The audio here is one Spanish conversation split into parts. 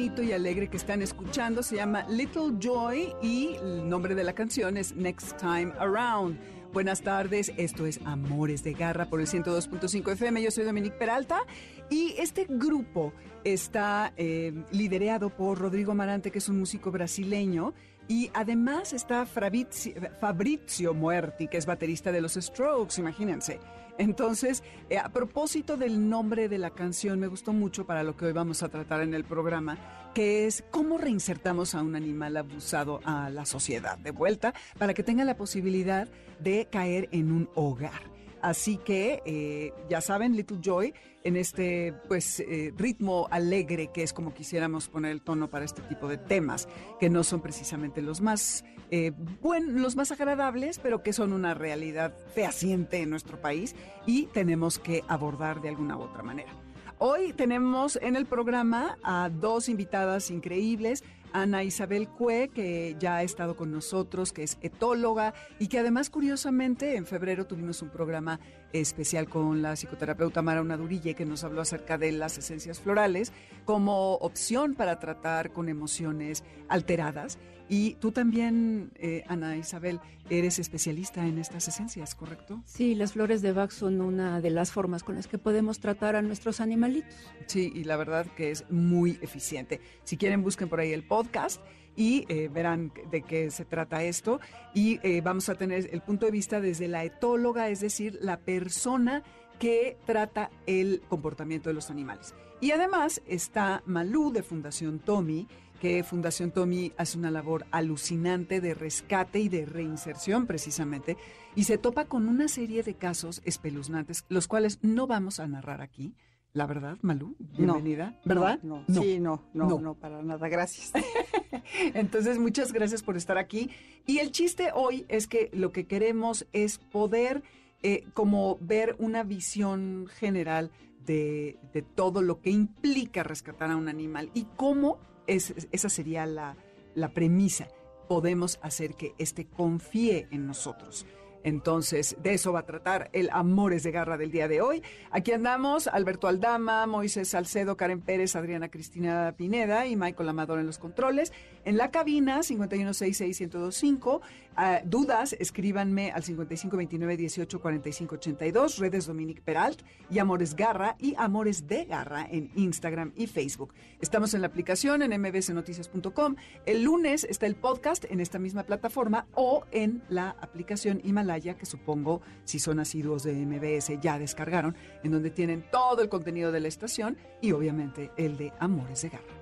y alegre que están escuchando se llama Little Joy y el nombre de la canción es Next Time Around. Buenas tardes, esto es Amores de Garra por el 102.5 FM. Yo soy Dominique Peralta y este grupo está eh, liderado por Rodrigo Marante, que es un músico brasileño, y además está Fabrizio, Fabrizio Muerti, que es baterista de los Strokes, imagínense. Entonces, eh, a propósito del nombre de la canción, me gustó mucho para lo que hoy vamos a tratar en el programa, que es cómo reinsertamos a un animal abusado a la sociedad de vuelta para que tenga la posibilidad de caer en un hogar. Así que, eh, ya saben, Little Joy, en este pues eh, ritmo alegre que es como quisiéramos poner el tono para este tipo de temas, que no son precisamente los más eh, buen- los más agradables, pero que son una realidad fehaciente en nuestro país y tenemos que abordar de alguna u otra manera. Hoy tenemos en el programa a dos invitadas increíbles. Ana Isabel Cue, que ya ha estado con nosotros, que es etóloga y que además, curiosamente, en febrero tuvimos un programa especial con la psicoterapeuta Mara Unadurille, que nos habló acerca de las esencias florales como opción para tratar con emociones alteradas. Y tú también, eh, Ana Isabel, eres especialista en estas esencias, ¿correcto? Sí, las flores de Bach son una de las formas con las que podemos tratar a nuestros animalitos. Sí, y la verdad que es muy eficiente. Si quieren, busquen por ahí el podcast y eh, verán de qué se trata esto. Y eh, vamos a tener el punto de vista desde la etóloga, es decir, la persona que trata el comportamiento de los animales. Y además está Malú de Fundación Tommy, que Fundación Tommy hace una labor alucinante de rescate y de reinserción precisamente, y se topa con una serie de casos espeluznantes, los cuales no vamos a narrar aquí. La verdad, Malú, bienvenida. ¿Verdad? No, sí, no, no, No. no, para nada, gracias. Entonces, muchas gracias por estar aquí. Y el chiste hoy es que lo que queremos es poder eh, como ver una visión general de, de todo lo que implica rescatar a un animal y cómo es, esa sería la, la premisa. Podemos hacer que éste confíe en nosotros. Entonces, de eso va a tratar el Amores de Garra del día de hoy. Aquí andamos, Alberto Aldama, Moisés Salcedo, Karen Pérez, Adriana Cristina Pineda y Michael Amador en los controles. En la cabina, 5166125. Ah, dudas, escríbanme al 5529184582, redes Dominique Peralt y Amores Garra y Amores de Garra en Instagram y Facebook. Estamos en la aplicación en mbsnoticias.com. El lunes está el podcast en esta misma plataforma o en la aplicación Himalaya, que supongo, si son asiduos de MBS, ya descargaron, en donde tienen todo el contenido de la estación y obviamente el de Amores de Garra.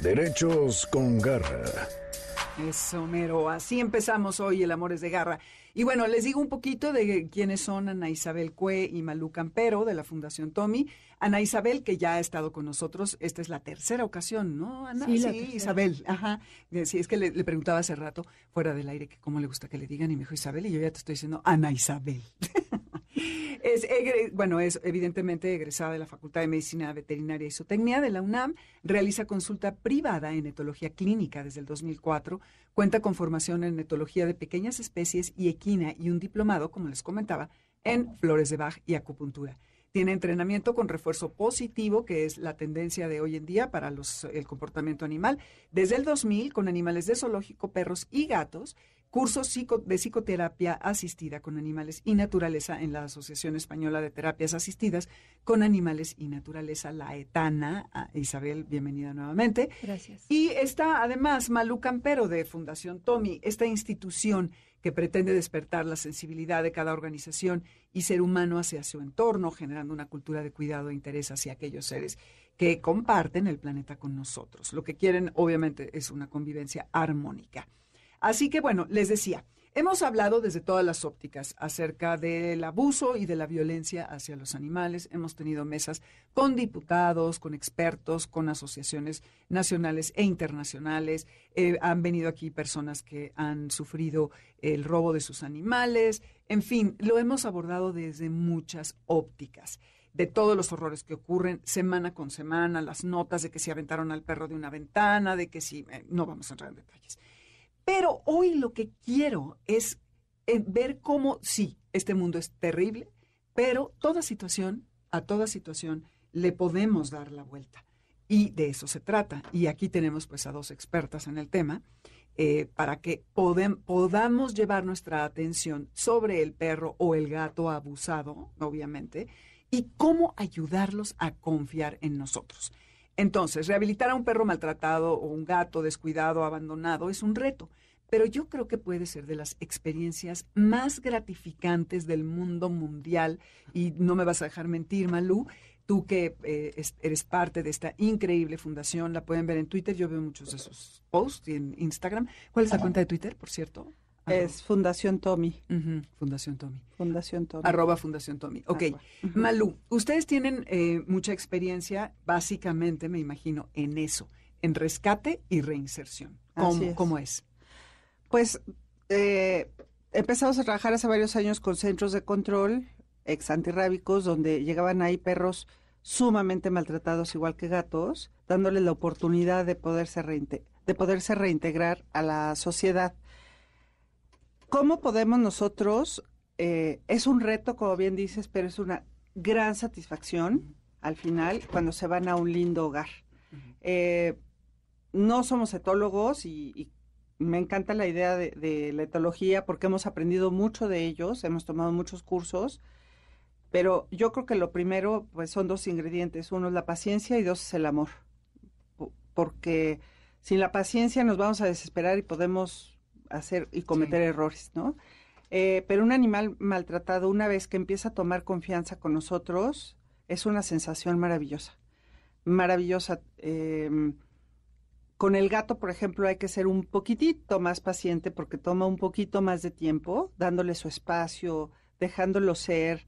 Derechos con Garra. Eso, mero. Así empezamos hoy el Amores de Garra. Y bueno, les digo un poquito de quiénes son Ana Isabel Cue y Malú Campero de la Fundación Tommy. Ana Isabel, que ya ha estado con nosotros, esta es la tercera ocasión, ¿no, Ana? Sí. Isabel, ajá. Sí, es que le, le preguntaba hace rato, fuera del aire, que cómo le gusta que le digan, y me dijo Isabel, y yo ya te estoy diciendo Ana Isabel. Es, bueno, es evidentemente egresada de la Facultad de Medicina Veterinaria y Zootecnia de la UNAM, realiza consulta privada en etología clínica desde el 2004, cuenta con formación en etología de pequeñas especies y equina y un diplomado, como les comentaba, en flores de Bach y acupuntura. Tiene entrenamiento con refuerzo positivo, que es la tendencia de hoy en día para los, el comportamiento animal, desde el 2000 con animales de zoológico, perros y gatos, cursos de psicoterapia asistida con animales y naturaleza en la Asociación Española de Terapias Asistidas con Animales y Naturaleza, la ETANA. Ah, Isabel, bienvenida nuevamente. Gracias. Y está además Malú Campero de Fundación Tommy, esta institución que pretende despertar la sensibilidad de cada organización y ser humano hacia su entorno, generando una cultura de cuidado e interés hacia aquellos seres que comparten el planeta con nosotros. Lo que quieren, obviamente, es una convivencia armónica. Así que, bueno, les decía, hemos hablado desde todas las ópticas acerca del abuso y de la violencia hacia los animales. Hemos tenido mesas con diputados, con expertos, con asociaciones nacionales e internacionales. Eh, han venido aquí personas que han sufrido el robo de sus animales. En fin, lo hemos abordado desde muchas ópticas de todos los horrores que ocurren semana con semana, las notas de que se aventaron al perro de una ventana, de que sí, eh, no vamos a entrar en detalles. Pero hoy lo que quiero es eh, ver cómo, sí, este mundo es terrible, pero toda situación, a toda situación, le podemos dar la vuelta. Y de eso se trata. Y aquí tenemos pues a dos expertas en el tema eh, para que podamos llevar nuestra atención sobre el perro o el gato abusado, obviamente, y cómo ayudarlos a confiar en nosotros. Entonces, rehabilitar a un perro maltratado o un gato descuidado, abandonado, es un reto, pero yo creo que puede ser de las experiencias más gratificantes del mundo mundial. Y no me vas a dejar mentir, Malú, tú que eh, es- eres parte de esta increíble fundación, la pueden ver en Twitter, yo veo muchos de sus posts y en Instagram. ¿Cuál es la cuenta de Twitter, por cierto? Es Fundación Tommy. Fundación Tommy. Fundación Tommy. Arroba Fundación Tommy. Ok. Ujú. Malú, ustedes tienen eh, mucha experiencia, básicamente, me imagino, en eso, en rescate y reinserción. ¿Cómo es. ¿Cómo es? Pues eh, empezamos a trabajar hace varios años con centros de control ex antirrábicos, donde llegaban ahí perros sumamente maltratados, igual que gatos, dándoles la oportunidad de poderse, reinte- de poderse reintegrar a la sociedad. ¿Cómo podemos nosotros? eh, es un reto, como bien dices, pero es una gran satisfacción al final cuando se van a un lindo hogar. Eh, no somos etólogos y, y me encanta la idea de, de la etología porque hemos aprendido mucho de ellos, hemos tomado muchos cursos, pero yo creo que lo primero pues son dos ingredientes, uno es la paciencia y dos es el amor, Po- porque sin la paciencia nos vamos a desesperar y podemos hacer y cometer Sí. errores, ¿no? Eh, pero un animal maltratado, una vez que empieza a tomar confianza con nosotros, es una sensación maravillosa, maravillosa. Eh, con el gato, por ejemplo, hay que ser un poquitito más paciente porque toma un poquito más de tiempo, dándole su espacio, dejándolo ser.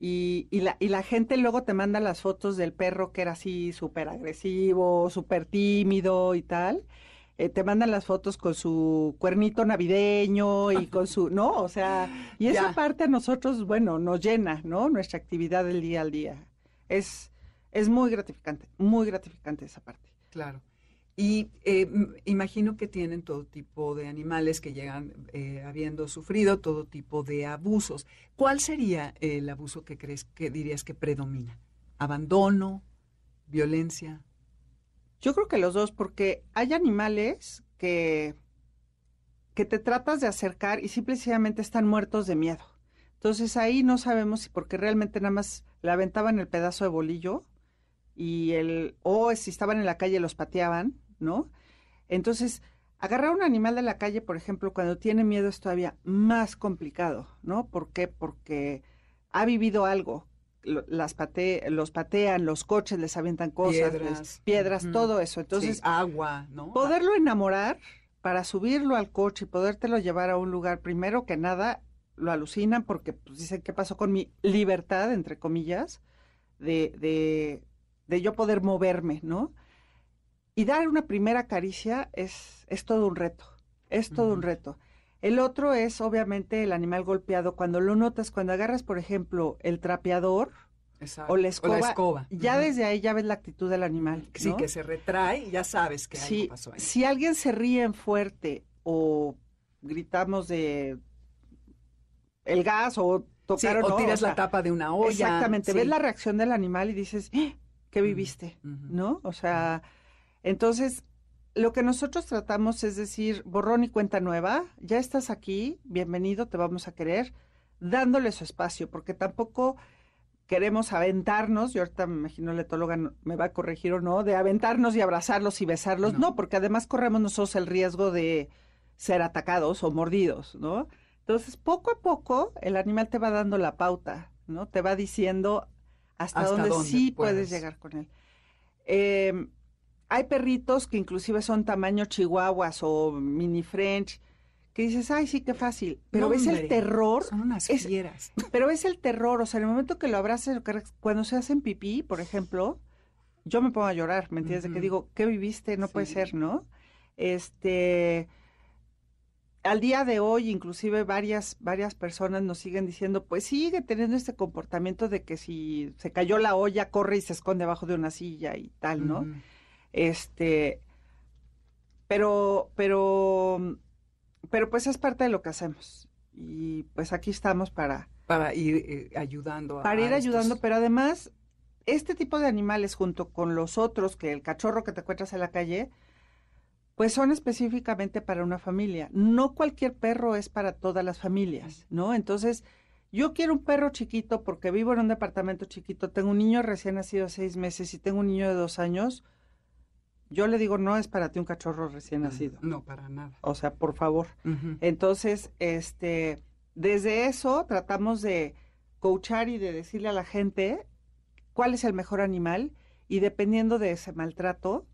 Y, y la, y la gente luego te manda las fotos del perro que era así súper agresivo, súper tímido y tal. Eh, te mandan las fotos con su cuernito navideño y con su, ¿no? O sea, y esa Ya. parte a nosotros, bueno, nos llena, ¿no? Nuestra actividad del día al día. Es, es muy gratificante, muy gratificante esa parte. Claro. Y eh, imagino que tienen todo tipo de animales que llegan eh, habiendo sufrido todo tipo de abusos. ¿Cuál sería el abuso que crees que dirías que predomina? ¿Abandono? ¿Violencia? Yo creo que los dos, porque hay animales que, que te tratas de acercar y simplemente están muertos de miedo. Entonces ahí no sabemos si porque realmente nada más le aventaban el pedazo de bolillo y el, o si estaban en la calle los pateaban, ¿no? Entonces, agarrar a un animal de la calle, por ejemplo, cuando tiene miedo es todavía más complicado, ¿no? ¿Por qué? Porque ha vivido algo. Las pate, los patean, los coches les avientan cosas, les- Piedras. piedras, todo eso. Entonces, Sí, agua, ¿no? poderlo enamorar para subirlo al coche y podértelo llevar a un lugar, primero que nada, lo alucinan porque pues, dicen qué pasó con mi libertad, entre comillas, de, de, de yo poder moverme, ¿no? Y dar una primera caricia es, es todo un reto, es todo un reto. El otro es, obviamente, el animal golpeado. Cuando lo notas, cuando agarras, por ejemplo, el trapeador Exacto. o la escoba, escoba. ya desde ahí ya ves la actitud del animal. Sí, ¿no? que se retrae y ya sabes que Sí, algo pasó ahí. si alguien se ríe en fuerte o gritamos de el gas o Sí, tocar o tiras sea, la tapa de una olla. Exactamente, sí. ves la reacción del animal y dices, "¡Ah! ¿qué viviste? ¿No? O sea, entonces lo que nosotros tratamos es decir, borrón y cuenta nueva, ya estás aquí, bienvenido, te vamos a querer, dándole su espacio, porque tampoco queremos aventarnos, y ahorita me imagino la etóloga me va a corregir o no, de aventarnos y abrazarlos y besarlos, No. no, porque además corremos nosotros el riesgo de ser atacados o mordidos, ¿no? Entonces, poco a poco, el animal te va dando la pauta, ¿no? Te va diciendo hasta, Hasta dónde, dónde sí puedes. puedes llegar con él. Eh, hay perritos que inclusive son tamaño chihuahuas o mini French, que dices, ay, sí, qué fácil. Pero No, ves hombre, el terror, Son unas es- fieras. pero ves el terror, o sea, en el momento que lo abrazas, cuando se hacen pipí, por ejemplo, yo me pongo a llorar, ¿me entiendes? De que digo, ¿qué viviste? No puede ser, ¿no? Este, al día de hoy, inclusive varias, varias personas nos siguen diciendo, pues sigue teniendo este comportamiento de que si se cayó la olla, corre y se esconde abajo de una silla y tal, ¿no? Este, pero, pero, pero pues es parte de lo que hacemos. Y pues aquí estamos para, Para ir eh, ayudando. a- para ir a ayudando, estos- pero además, este tipo de animales junto con los otros, que el cachorro que te encuentras en la calle, pues son específicamente para una familia. No cualquier perro es para todas las familias, ¿no? Entonces, yo quiero un perro chiquito porque vivo en un departamento chiquito, tengo un niño recién nacido de seis meses y tengo un niño de dos años. Yo le digo, no es para ti un cachorro recién nacido. No, para nada. O sea, por favor. Entonces, este, desde eso tratamos de coachar y de decirle a la gente cuál es el mejor animal y dependiendo de ese maltrato,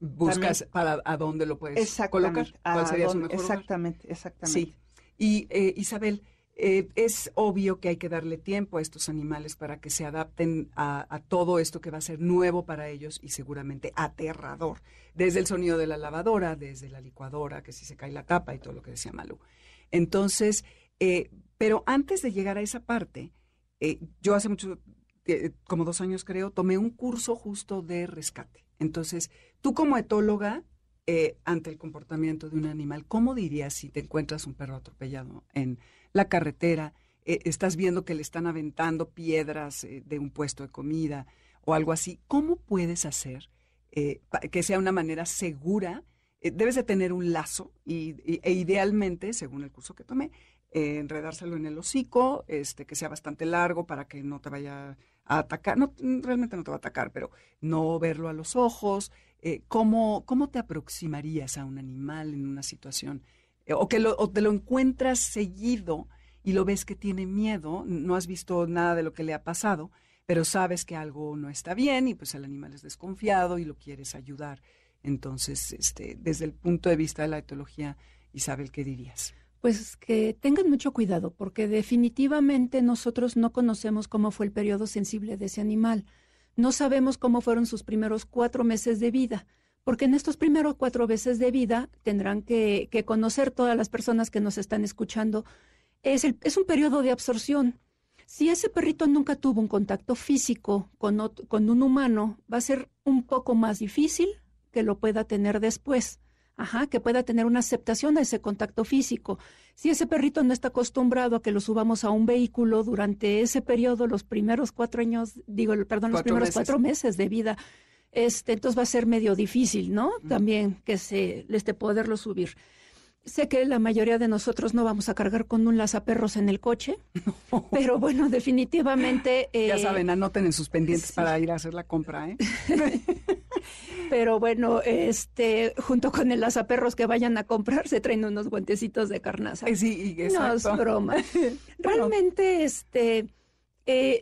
Buscas para a dónde lo puedes exactamente, colocar. ¿Cuál sería su mejor lugar? exactamente, exactamente. Sí. Y eh, Isabel, eh, es obvio que hay que darle tiempo a estos animales para que se adapten a, todo esto que va a ser nuevo para ellos y seguramente aterrador. Desde el sonido de la lavadora, desde la licuadora, que si se cae la tapa y todo lo que decía Malú. Entonces, eh, pero antes de llegar a esa parte, eh, yo hace mucho, como dos años creo, tomé un curso justo de rescate. Entonces, tú como etóloga, ante el comportamiento de un animal, ¿cómo dirías si te encuentras un perro atropellado en la carretera? eh, estás viendo que le están aventando piedras eh, de un puesto de comida o algo así. ¿Cómo puedes hacer eh, que sea una manera segura? Debes de tener un lazo y, e idealmente, según el curso que tomé, enredárselo en el hocico, este, que sea bastante largo para que no te vaya a atacar. No, realmente no te va a atacar, pero no verlo a los ojos. ¿cómo, ¿Cómo te aproximarías a un animal en una situación? Eh, o que lo, te lo encuentras seguido y lo ves que tiene miedo, no has visto nada de lo que le ha pasado, pero sabes que algo no está bien y pues el animal es desconfiado y lo quieres ayudar. Entonces, este, desde el punto de vista de la etología, Isabel, ¿qué dirías? Pues que tengan mucho cuidado, porque definitivamente nosotros no conocemos cómo fue el periodo sensible de ese animal. No sabemos cómo fueron sus primeros cuatro meses de vida, porque en estos primeros cuatro meses de vida tendrán que, que conocer todas las personas que nos están escuchando. Es, el- es un periodo de absorción. Si ese perrito nunca tuvo un contacto físico con, ot- con un humano, va a ser un poco más difícil que lo pueda tener después. Ajá, que pueda tener una aceptación a ese contacto físico. Si ese perrito no está acostumbrado a que lo subamos a un vehículo durante ese periodo, los primeros cuatro años, digo, perdón, los primeros meses. cuatro meses de vida, este, entonces va a ser medio difícil, ¿no? También que se, este, poderlo subir. Sé que la mayoría de nosotros no vamos a cargar con un lazaperros en el coche, pero bueno, definitivamente. ya eh, saben, anoten en sus pendientes sí. para ir a hacer la compra, ¿eh? Pero bueno, este, junto con el lazaperros que vayan a comprar, se traen unos guantecitos de carnaza. Ay, sí, No es broma. Realmente, este, eh,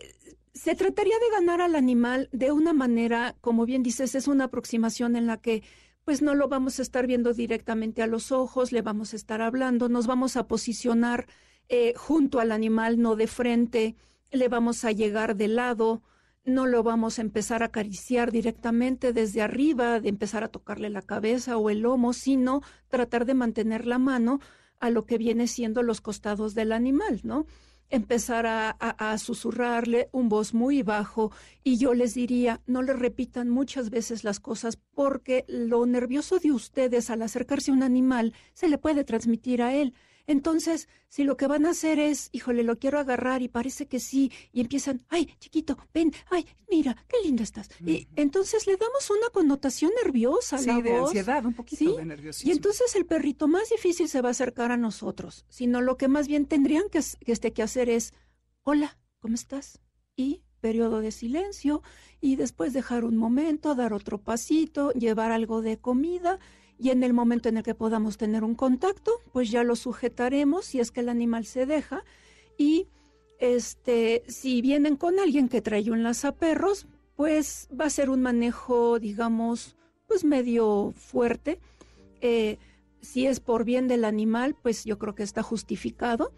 se trataría de ganar al animal de una manera, como bien dices, es una aproximación en la que pues no lo vamos a estar viendo directamente a los ojos, le vamos a estar hablando, nos vamos a posicionar eh, junto al animal, no de frente, le vamos a llegar de lado, no lo vamos a empezar a acariciar directamente desde arriba, de empezar a tocarle la cabeza o el lomo, sino tratar de mantener la mano a lo que viene siendo los costados del animal, ¿no? Empezar a, a- susurrarle un voz muy bajo y yo les diría, no le repitan muchas veces las cosas porque lo nervioso de ustedes al acercarse a un animal se le puede transmitir a él. Entonces, si lo que van a hacer es, híjole, lo quiero agarrar y parece que sí, y empiezan, ay, chiquito, ven, ay, mira, qué lindo estás. Y entonces le damos una connotación nerviosa a Sí, la de voz. ansiedad, un poquito Sí, de nerviosismo. Y entonces el perrito más difícil se va a acercar a nosotros, sino lo que más bien tendrían que, que, este, que hacer es, hola, ¿cómo estás? Y periodo de silencio, y después dejar un momento, dar otro pasito, llevar algo de comida, y en el momento en el que podamos tener un contacto, pues ya lo sujetaremos si es que el animal se deja, y este, si vienen con alguien que trae un lazaperros, pues va a ser un manejo, digamos, pues medio fuerte. Eh, si es por bien del animal, pues yo creo que está justificado.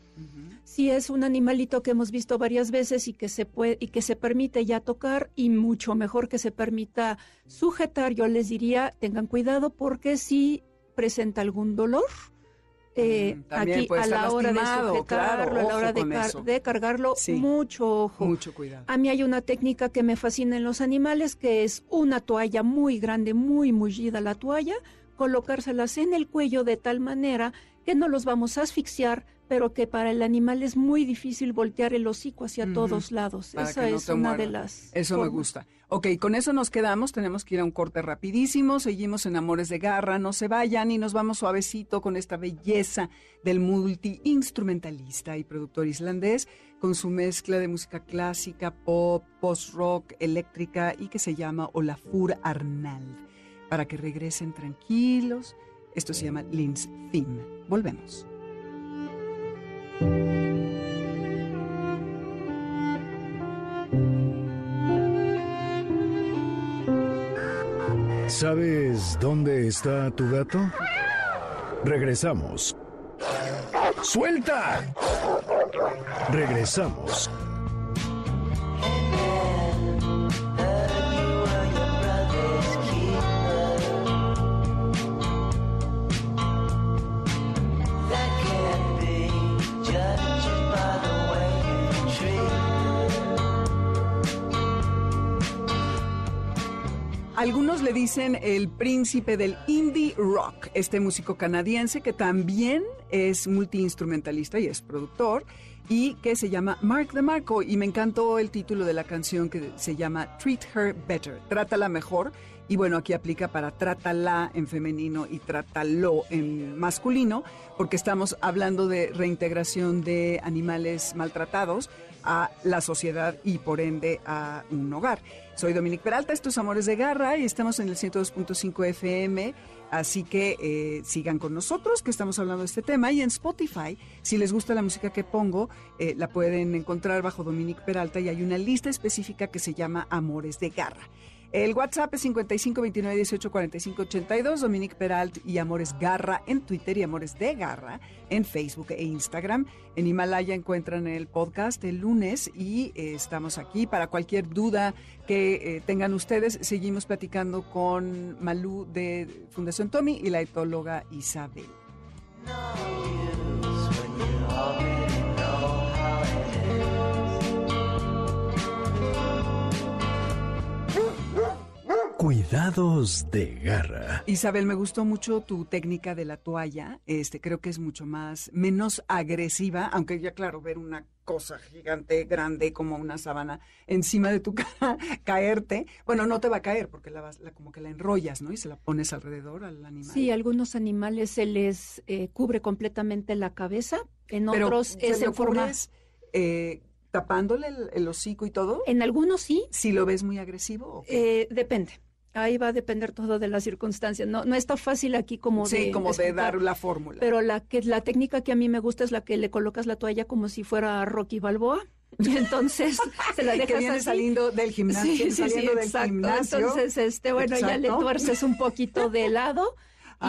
Si es un animalito que hemos visto varias veces y que se puede y que se permite ya tocar y mucho mejor que se permita sujetar, yo les diría tengan cuidado porque si presenta algún dolor eh, Mm, aquí a la hora de sujetarlo, claro, a la hora de, car- cargarlo, Sí. mucho ojo. Mucho cuidado. A mí hay una técnica que me fascina en los animales, que es una toalla muy grande, muy mullida la toalla, colocárselas en el cuello de tal manera que no los vamos a asfixiar, pero que para el animal es muy difícil voltear el hocico hacia todos lados. para Esa no es una de las. Eso me gusta. Ok, con eso nos quedamos. Tenemos que ir a un corte rapidísimo. Seguimos en Amores de Garra. No se vayan y nos vamos suavecito con esta belleza del multi-instrumentalista y productor islandés con su mezcla de música clásica, pop, post-rock, eléctrica y que se llama Olafur Arnald. Para que regresen tranquilos. Esto se llama Lins Theme. Volvemos. ¿Sabes dónde está tu gato? Regresamos. ¡Suelta! Regresamos. Algunos le dicen el príncipe del indie rock, este músico canadiense que también es multiinstrumentalista y es productor y que se llama Mark DeMarco y me encantó el título de la canción que se llama Treat Her Better, Trátala mejor y bueno, aquí aplica para trátala en femenino y trátalo en masculino porque estamos hablando de reintegración de animales maltratados a la sociedad y por ende a un hogar. Soy Dominique Peralta, estos Amores de Garra y estamos en el 102.5 FM, así que eh, sigan con nosotros que estamos hablando de este tema y en Spotify, si les gusta la música que pongo, eh, la pueden encontrar bajo Dominique Peralta y hay una lista específica que se llama Amores de Garra. El WhatsApp es 55 29 18 45 82, Dominique Peralt y Amores Garra en Twitter y Amores de Garra en Facebook e Instagram. En Himalaya encuentran el podcast el lunes y eh, estamos aquí para cualquier duda que eh, tengan ustedes. Seguimos platicando con Malú de Fundación Tommy y la etóloga Isabel. Cuidados de garra. Isabel, me gustó mucho tu técnica de la toalla. Este, creo que es mucho más, menos agresiva, aunque ya claro, ver una cosa gigante, grande, como una sábana encima de tu cara, caerte. Bueno, no te va a caer porque la vas, la, como que la enrollas, ¿no? Y se la pones alrededor al animal. Sí, a algunos animales se les eh, cubre completamente la cabeza, en Pero otros ¿se es en forma. eh, tapándole el, el hocico y todo. En algunos sí, Si lo ves muy agresivo. eh, depende. Ahí va a depender todo de las circunstancias. No, no está fácil aquí como sí, de como de dar la fórmula. Pero la que la técnica que a mí me gusta es la que le colocas la toalla como si fuera Rocky Balboa. Entonces se la que dejas viene así. saliendo del gimnasio, Sí, sí, sí, saliendo del exacto. gimnasio. Entonces, este, bueno, ya le tuerces un poquito de lado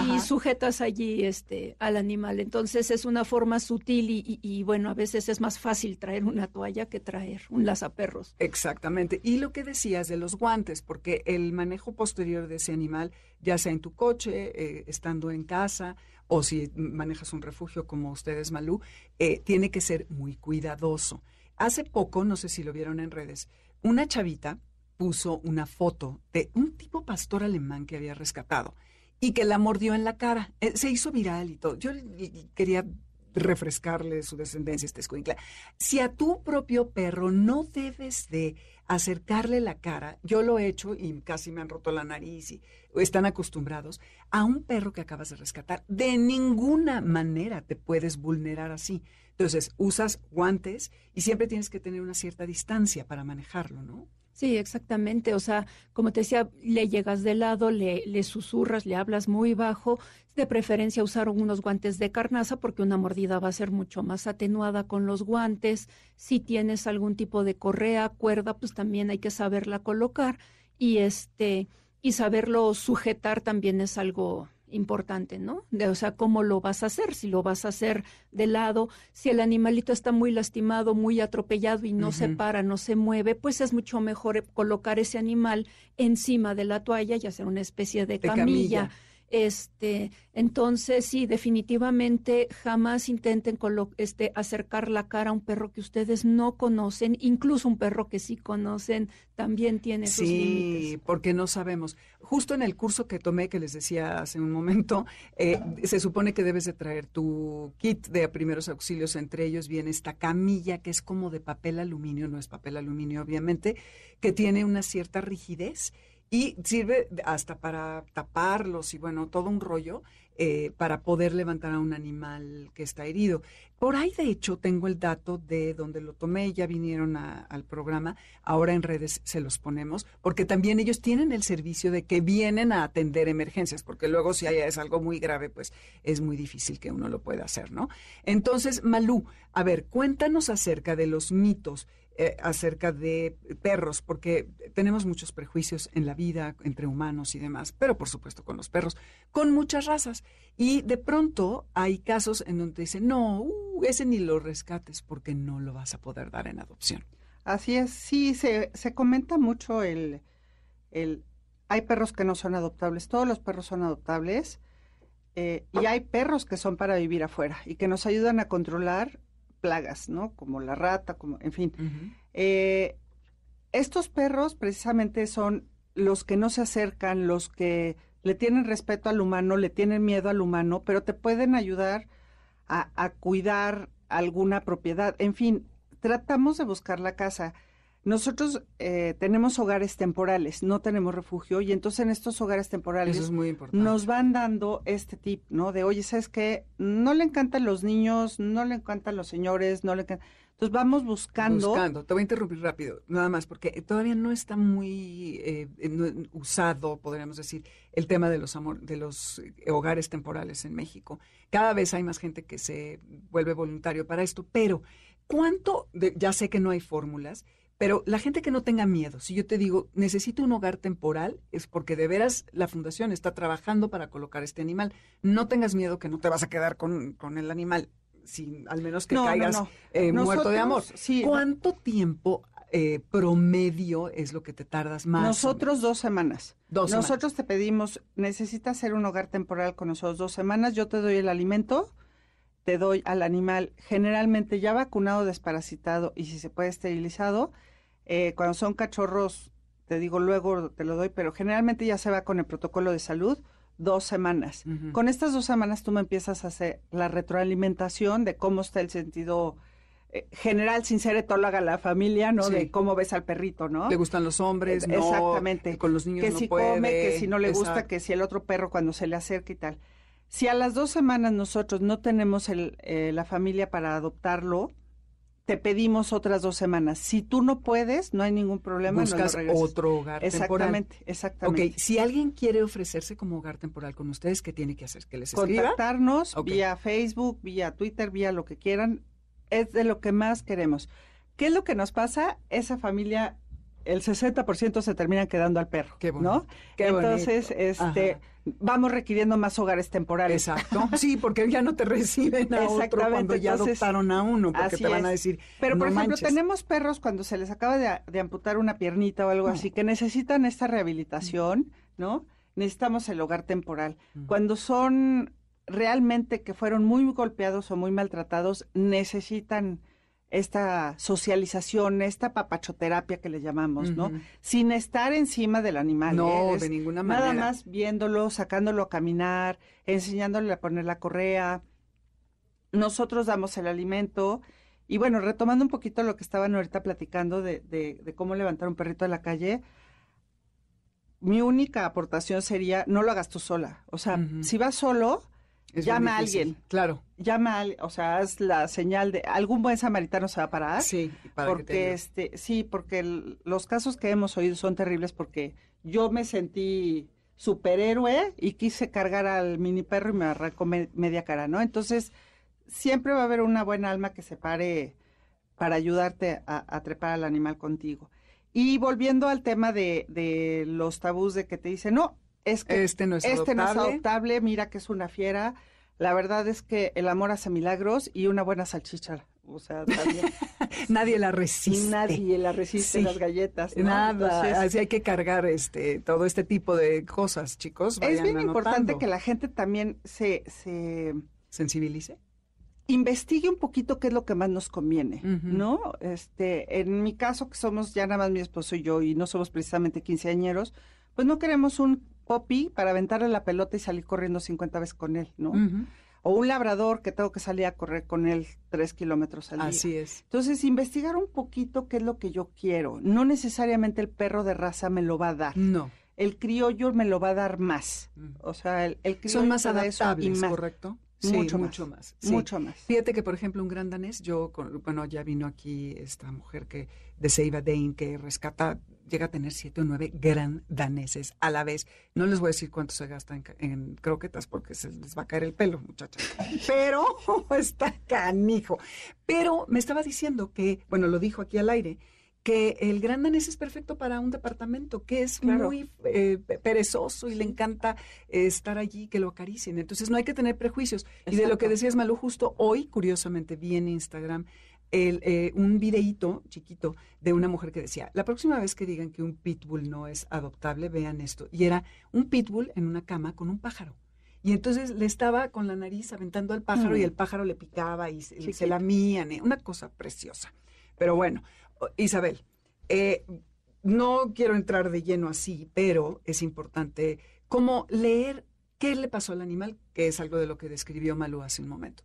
y sujetas allí este al animal. Entonces es una forma sutil y, y- y, bueno, a veces es más fácil traer una toalla que traer un lazaperros. Exactamente. Y lo que decías de los guantes, porque el manejo posterior de ese animal, ya sea en tu coche, eh, estando en casa, o si manejas un refugio como ustedes, Malú, eh, tiene que ser muy cuidadoso. Hace poco, no sé si lo vieron en redes, una chavita puso una foto de un tipo pastor alemán que había rescatado y que la mordió en la cara. Eh, se hizo viral y todo. Yo quería refrescarle su descendencia a este escuincla. Si a tu propio perro no debes de acercarle la cara, yo lo he hecho y casi me han roto la nariz y están acostumbrados, a un perro que acabas de rescatar, de ninguna manera te puedes vulnerar así. Entonces, usas guantes y siempre tienes que tener una cierta distancia para manejarlo, ¿no? Sí, exactamente. O sea, como te decía, le llegas de lado, le, le susurras, le hablas muy bajo. De preferencia usar unos guantes de carnaza porque una mordida va a ser mucho más atenuada con los guantes. Si tienes algún tipo de correa, cuerda, pues también hay que saberla colocar y este y saberlo sujetar también es algo importante, ¿no? De, o sea, cómo lo vas a hacer, si lo vas a hacer de lado, si el animalito está muy lastimado, muy atropellado y no se para, no se mueve, pues es mucho mejor colocar ese animal encima de la toalla y hacer una especie de, De camilla. camilla. Este, entonces sí, definitivamente jamás intenten este, acercar la cara a un perro que ustedes no conocen, incluso un perro que sí conocen también tiene sus Sí, límites. porque no sabemos. Justo en el curso que tomé, que les decía hace un momento, eh, se supone que debes de traer tu kit de primeros auxilios. Entre ellos viene esta camilla que es como de papel aluminio, no es papel aluminio obviamente, que tiene una cierta rigidez y sirve hasta para taparlos y bueno, todo un rollo eh, para poder levantar a un animal que está herido. Por ahí, de hecho, tengo el dato de donde lo tomé, ya vinieron a- al programa, ahora en redes se los ponemos, porque también ellos tienen el servicio de que vienen a atender emergencias, porque luego si hay, es algo muy grave, pues es muy difícil que uno lo pueda hacer, ¿no? Entonces, Malú, a ver, cuéntanos acerca de los mitos eh, acerca de perros, porque tenemos muchos prejuicios en la vida entre humanos y demás, pero por supuesto con los perros, con muchas razas. Y de pronto hay casos en donde dicen, no, uh, ese ni lo rescates porque no lo vas a poder dar en adopción. Así es, sí, se, se comenta mucho el, el... Hay perros que no son adoptables, todos los perros son adoptables, eh, y hay perros que son para vivir afuera y que nos ayudan a controlar plagas, ¿no? Como la rata, como, en fin. Eh, estos perros precisamente son los que no se acercan, los que le tienen respeto al humano, le tienen miedo al humano, pero te pueden ayudar a, a cuidar alguna propiedad. En fin, tratamos de buscar la casa. Nosotros eh, tenemos hogares temporales, no tenemos refugio, y entonces en estos hogares temporales es muy nos van dando este tip, ¿no? De, oye, ¿sabes qué? No le encantan los niños, no le encantan los señores, no le encantan... Entonces vamos buscando... Buscando. Te voy a interrumpir rápido, nada más, porque todavía no está muy eh, no- usado, podríamos decir, el tema de los amor, de los eh, hogares temporales en México. Cada vez hay más gente que se vuelve voluntario para esto, pero ¿cuánto? de- ya sé que no hay fórmulas, pero la gente que no tenga miedo, si yo te digo, necesito un hogar temporal, es porque de veras la fundación está trabajando para colocar este animal. No tengas miedo que no te vas a quedar con, con el animal, si, al menos que No, caigas no. eh, muerto de amor. Sí, ¿Cuánto tiempo eh, promedio es lo que te tardas más? Nosotros dos semanas. Dos semanas. nosotros te pedimos, necesitas hacer un hogar temporal con nosotros dos semanas, yo te doy el alimento, te doy al animal generalmente ya vacunado, desparasitado y si se puede esterilizado. Eh, cuando son cachorros, te digo luego te lo doy, pero generalmente ya se va con el protocolo de salud dos semanas. Con estas dos semanas tú me empiezas a hacer la retroalimentación de cómo está el sentido eh, general, sin ser etóloga la familia, ¿no? Sí. De cómo ves al perrito, ¿no? ¿Le gustan los hombres? No, Exactamente. Con los niños que no si puede. come, que si no le gusta, que si el otro perro cuando se le acerca y tal. Si a las dos semanas nosotros no tenemos el, eh, la familia para adoptarlo, te pedimos otras dos semanas. Si tú no puedes, no hay ningún problema. lo Buscas regresas. otro hogar temporal. Exactamente, exactamente. Ok, si alguien quiere ofrecerse como hogar temporal con ustedes, ¿qué tiene que hacer? ¿Que les escriba? Contactarnos vía Facebook, vía Twitter, vía lo que quieran. Es de lo que más queremos. ¿Qué es lo que nos pasa? Esa familia, el 60% se terminan quedando al perro. Qué ¿no? qué Entonces, bonito. este, Ajá. vamos requiriendo más hogares temporales. Exacto. Sí, porque ya no te reciben a otro cuando ya entonces, adoptaron a uno, porque te van a es. decir. Pero, por "No ejemplo, manches". tenemos perros cuando se les acaba de, de amputar una piernita o algo así, que necesitan esta rehabilitación, ¿no? Necesitamos el hogar temporal. Ujú. Cuando son realmente que fueron muy golpeados o muy maltratados, necesitan esta socialización, esta papachoterapia que le llamamos, ¿no? Sin estar encima del animal. No, ¿eh? De ninguna Nada manera. más viéndolo, sacándolo a caminar, enseñándole a poner la correa. nosotros damos el alimento. Y bueno, retomando un poquito lo que estaban ahorita platicando de, de- de cómo levantar un perrito de la calle, mi única aportación sería, no lo hagas tú sola. O sea, si vas solo, Es llama a alguien. Claro. llama, al- o sea, haz la señal de, algún buen samaritano se va a parar. Sí, para que te porque este sí porque el- los casos que hemos oído son terribles porque yo me sentí superhéroe y quise cargar al mini perro y me arrancó me- media cara no entonces siempre va a haber una buena alma que se pare para ayudarte a, a trepar al animal contigo y volviendo al tema de, de los tabús de que te dicen no es que Este no es este no es adoptable. adoptable mira que es una fiera la verdad es que el amor hace milagros y una buena salchicha o sea también Nadie la resiste. Nadie la resiste Sí. las galletas. ¿no? Nada, Entonces, así hay que cargar este todo este tipo de cosas, chicos. es bien importante que la gente también se, se sensibilice. investigue un poquito qué es lo que más nos conviene. ¿no? Este, en mi caso, que somos ya nada más mi esposo y yo, y no somos precisamente quinceañeros, pues no queremos un popi para aventarle la pelota y salir corriendo 50 veces con él, ¿no? O un labrador que tengo que salir a correr con él tres kilómetros al día. Así es. Entonces, investigar un poquito qué es lo que yo quiero. No necesariamente el perro de raza me lo va a dar. No. el criollo me lo va a dar más. Mm. O sea, el, el criollo Son más eso y adaptables, más, ¿correcto? Mucho sí, más. mucho más. sí. Mucho más. Fíjate que, por ejemplo, un gran danés, yo, con- bueno, ya vino aquí esta mujer que de Seiba Dane, que rescata, llega a tener siete o nueve gran daneses a la vez. No les voy a decir cuánto se gasta en, en croquetas porque se les va a caer el pelo, muchachas. Pero está canijo. Pero me estaba diciendo que, bueno, lo dijo aquí al aire, que el gran danés es perfecto para un departamento, que es Claro. muy eh, perezoso y le encanta eh, estar allí, que lo acaricien. Entonces no hay que tener prejuicios. Y de lo que decías, Malú, justo hoy, curiosamente, vi en Instagram el, eh, un videíto chiquito de una mujer que decía, la próxima vez que digan que un pitbull no es adoptable, vean esto. Y era un pitbull en una cama con un pájaro. Y entonces le estaba con la nariz aventando al pájaro y Mm. el pájaro le picaba y se, se lamían. eh, Una cosa preciosa. Pero bueno, Isabel, eh, no quiero entrar de lleno así, pero es importante como leer qué le pasó al animal, que es algo de lo que describió Malú hace un momento.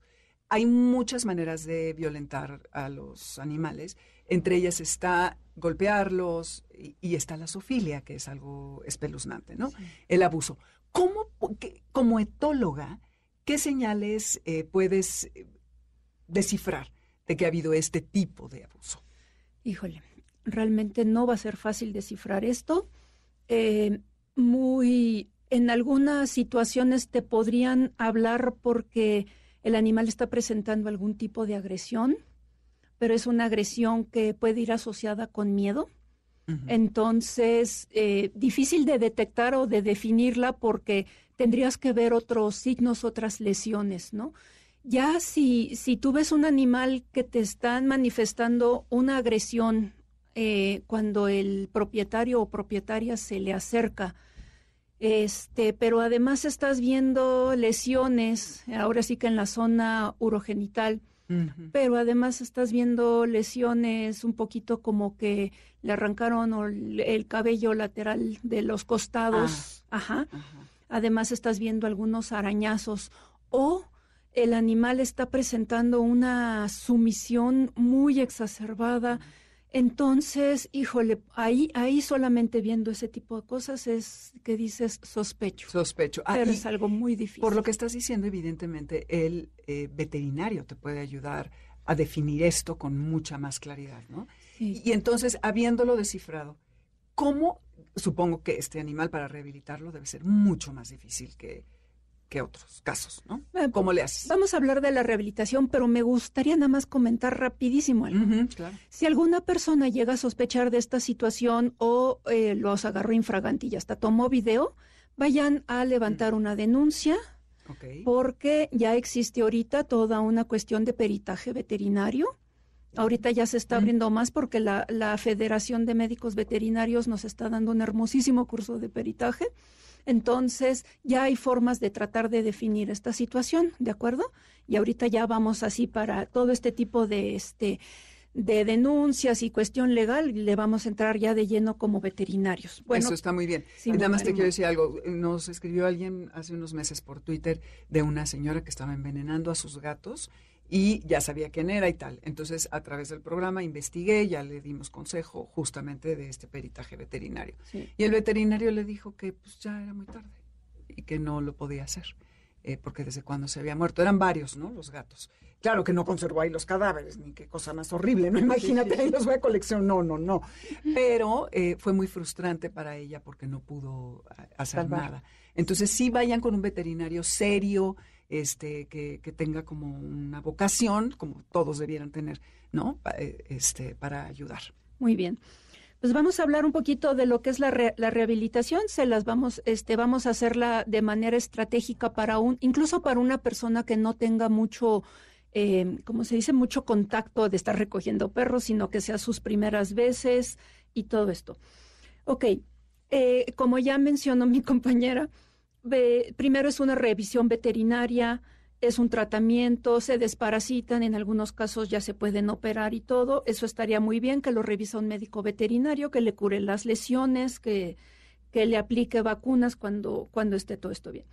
Hay muchas maneras de violentar a los animales. Entre ellas está golpearlos y, y está la zoofilia, que es algo espeluznante, ¿no? El abuso. ¿Cómo, como etóloga, qué señales eh, puedes eh, descifrar de que ha habido este tipo de abuso? Híjole, realmente no va a ser fácil descifrar esto. Eh, muy, en algunas situaciones te podrían hablar porque el animal está presentando algún tipo de agresión, pero es una agresión que puede ir asociada con miedo. Entonces, eh, difícil de detectar o de definirla porque tendrías que ver otros signos, otras lesiones, ¿no? Ya si, si tú ves un animal que te están manifestando una agresión eh, cuando el propietario o propietaria se le acerca, este, pero además estás viendo lesiones, ahora sí que en la zona urogenital, pero además estás viendo lesiones un poquito como que le arrancaron el el cabello lateral de los costados, ajá. Ajá. Además estás viendo algunos arañazos o el animal está presentando una sumisión muy exacerbada. Entonces, híjole, ahí, ahí solamente viendo ese tipo de cosas es que dices sospecho. Sospecho. Ah, pero es algo muy difícil. por lo que estás diciendo, evidentemente, el eh, veterinario te puede ayudar a definir esto con mucha más claridad, ¿no? Sí. Y, y entonces, habiéndolo descifrado, ¿cómo? Supongo que este animal para rehabilitarlo debe ser mucho más difícil que, que otros casos, ¿no? Eh, ¿Cómo le haces? Vamos a hablar de la rehabilitación, pero me gustaría nada más comentar rapidísimo algo. Claro. Si alguna persona llega a sospechar de esta situación o eh, los agarró infragante y hasta tomó video, vayan a levantar una denuncia porque ya existe ahorita toda una cuestión de peritaje veterinario. Ahorita ya se está abriendo más porque la, la Federación de Médicos Veterinarios nos está dando un hermosísimo curso de peritaje. Entonces, ya hay formas de tratar de definir esta situación, ¿de acuerdo? Y ahorita ya vamos así para todo este tipo de este de denuncias y cuestión legal, le vamos a entrar ya de lleno como veterinarios. Bueno, Eso está muy bien. sí, y nada más te quiero decir algo. Nos escribió alguien hace unos meses por Twitter de una señora que estaba envenenando a sus gatos y ya sabía quién era y tal. Entonces, a través del programa investigué, ya le dimos consejo justamente de este peritaje veterinario. Sí. Y el veterinario le dijo que pues ya era muy tarde y que no lo podía hacer, eh, porque desde cuando se había muerto, eran varios, ¿no? Los gatos. Claro que no conservó ahí los cadáveres, ni qué cosa más horrible, ¿no? Imagínate, ahí los voy a colección, no, no, no. Pero eh, fue muy frustrante para ella porque no pudo a- hacer Salvar. nada. Entonces sí vayan con un veterinario serio, este, que, tenga como una vocación, como todos debieran tener, ¿no? Eh, Este, para ayudar. Muy bien. Pues vamos a hablar un poquito de lo que es la, re- la rehabilitación. Se las vamos, este, vamos a hacerla de manera estratégica para un, incluso para una persona que no tenga mucho, eh, como se dice, mucho contacto de estar recogiendo perros, sino que sea sus primeras veces y todo esto. Ok, eh, como ya mencionó mi compañera, primero es una revisión veterinaria, es un tratamiento, se desparasitan, en algunos casos ya se pueden operar y todo. Eso estaría muy bien que lo revisa un médico veterinario, que le cure las lesiones, que, que le aplique vacunas cuando, cuando esté todo esto bien.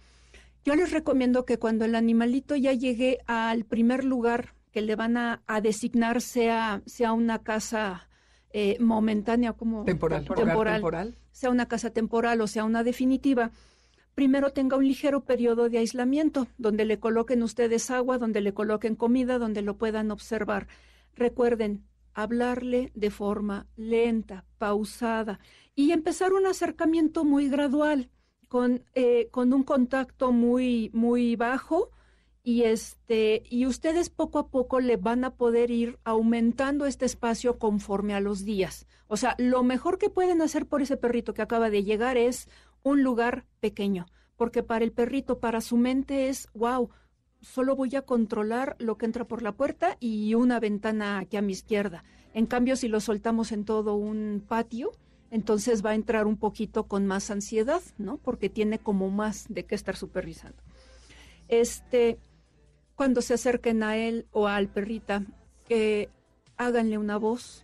Yo les recomiendo que cuando el animalito ya llegue al primer lugar que le van a, a designar, sea, sea una casa eh, momentánea, como temporal, temporal. sea una casa temporal o sea una definitiva, primero tenga un ligero periodo de aislamiento, donde le coloquen ustedes agua, donde le coloquen comida, donde lo puedan observar. Recuerden, hablarle de forma lenta, pausada y empezar un acercamiento muy gradual, con, eh, con un contacto muy, muy bajo. Y este, y ustedes poco a poco le van a poder ir aumentando este espacio conforme a los días. O sea, lo mejor que pueden hacer por ese perrito que acaba de llegar es un lugar pequeño, porque para el perrito, para su mente es, wow, solo voy a controlar lo que entra por la puerta y una ventana aquí a mi izquierda. En cambio, si lo soltamos en todo un patio, entonces va a entrar un poquito con más ansiedad, ¿no? Porque tiene como más de qué estar supervisando. Este, cuando se acerquen a él o al perrita, que háganle una voz.